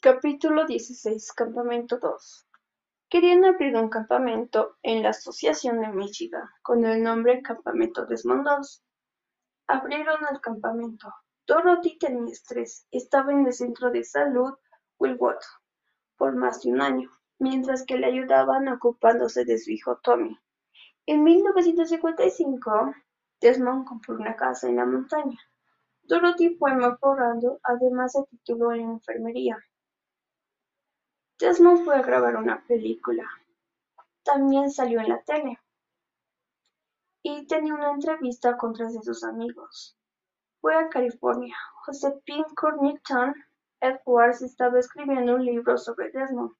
Capítulo dieciséis Campamento dos Querían abrir un campamento en la Asociación de Michigan con el nombre Campamento Desmond II. Abrieron el campamento. Dorothy tenía estrés. Estaba en el centro de salud Willwood por más de un año, mientras que le ayudaban ocupándose de su hijo Tommy. En 1955, Desmond compró una casa en la montaña. Dorothy fue mejorando, además se tituló en enfermería. Desmond fue a grabar una película. También salió en la tele. Y tenía una entrevista con tres de sus amigos. Fue a California. Josephine Cornington Edwards estaba escribiendo un libro sobre Desmond,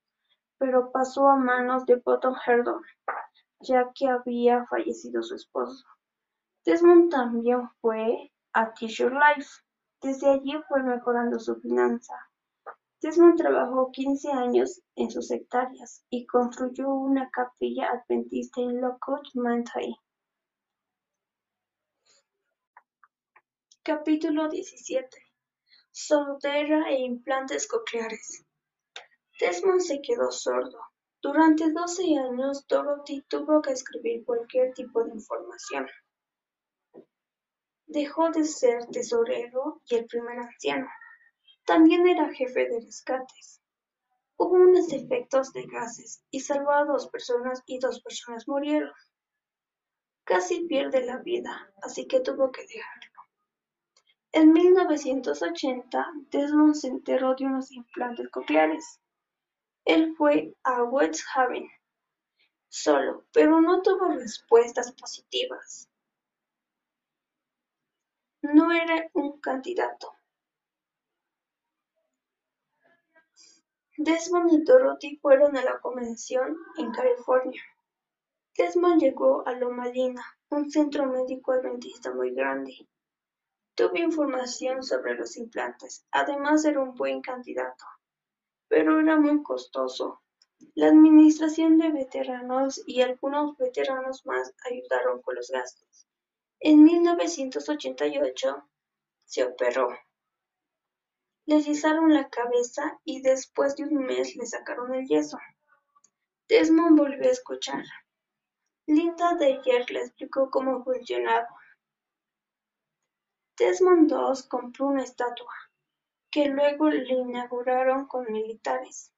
pero pasó a manos de Bottom Herdon, ya que había fallecido su esposo. Desmond también fue a Teacher Life. Desde allí fue mejorando su finanza. Desmond trabajó quince años en sus hectáreas y construyó una capilla adventista en Lockwood, Mountain. Capítulo diecisiete Sordera e implantes cocleares. Desmond se quedó sordo. Durante doce años, Dorothy tuvo que escribir cualquier tipo de información. Dejó de ser tesorero y el primer anciano. También era jefe de rescates. Hubo unos efectos de gases y salvó a dos personas y dos personas murieron. Casi pierde la vida, así que tuvo que dejarlo. En 1980, Desmond se enteró de unos implantes cocleares. Él fue a West Haven solo, pero no tuvo respuestas positivas. No era un candidato. Desmond y Dorothy fueron a la convención en California. Desmond llegó a Loma Linda, un centro médico adventista muy grande. Tuvo información sobre los implantes, además era un buen candidato, pero era muy costoso. La administración de veteranos y algunos veteranos más ayudaron con los gastos. En 1988 se operó. Le rizaron la cabeza y después de un mes le sacaron el yeso. Desmond volvió a escuchar. Linda Dyer le explicó cómo funcionaba. Desmond II compró una estatua, que luego le inauguraron con militares.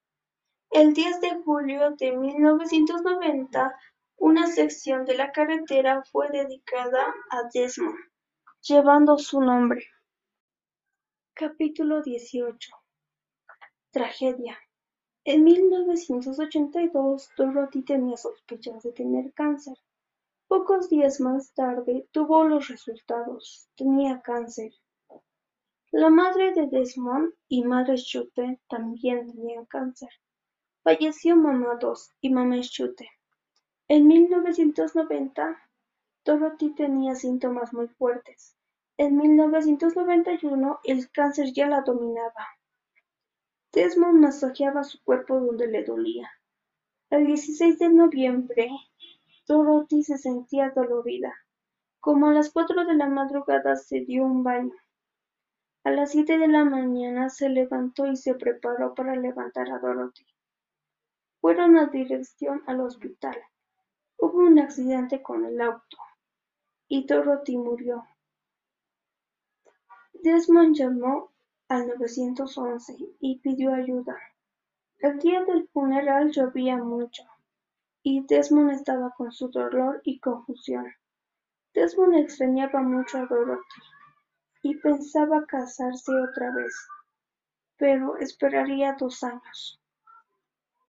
El 10 de julio de 1990, una sección de la carretera fue dedicada a Desmond, llevando su nombre. Capítulo dieciocho Tragedia En 1982, Dorothy tenía sospechas de tener cáncer. Pocos días más tarde tuvo los resultados: tenía cáncer. La madre de Desmond y madre Schute también tenían cáncer. Falleció mamá dos y mamá Schute. En 1990, Dorothy tenía síntomas muy fuertes. En mil novecientos noventa y uno el cáncer ya la dominaba. Desmond masajeaba su cuerpo donde le dolía. El 16 de noviembre, Dorothy se sentía dolorida. Como a las cuatro de la madrugada se dio un baño. A las siete de la mañana se levantó y se preparó para levantar a Dorothy. Fueron a dirección al hospital. Hubo un accidente con el auto y Dorothy murió. Desmond llamó al once y pidió ayuda. El día del funeral llovía mucho, y Desmond estaba con su dolor y confusión. Desmond extrañaba mucho a Dorothy y pensaba casarse otra vez, pero esperaría dos años.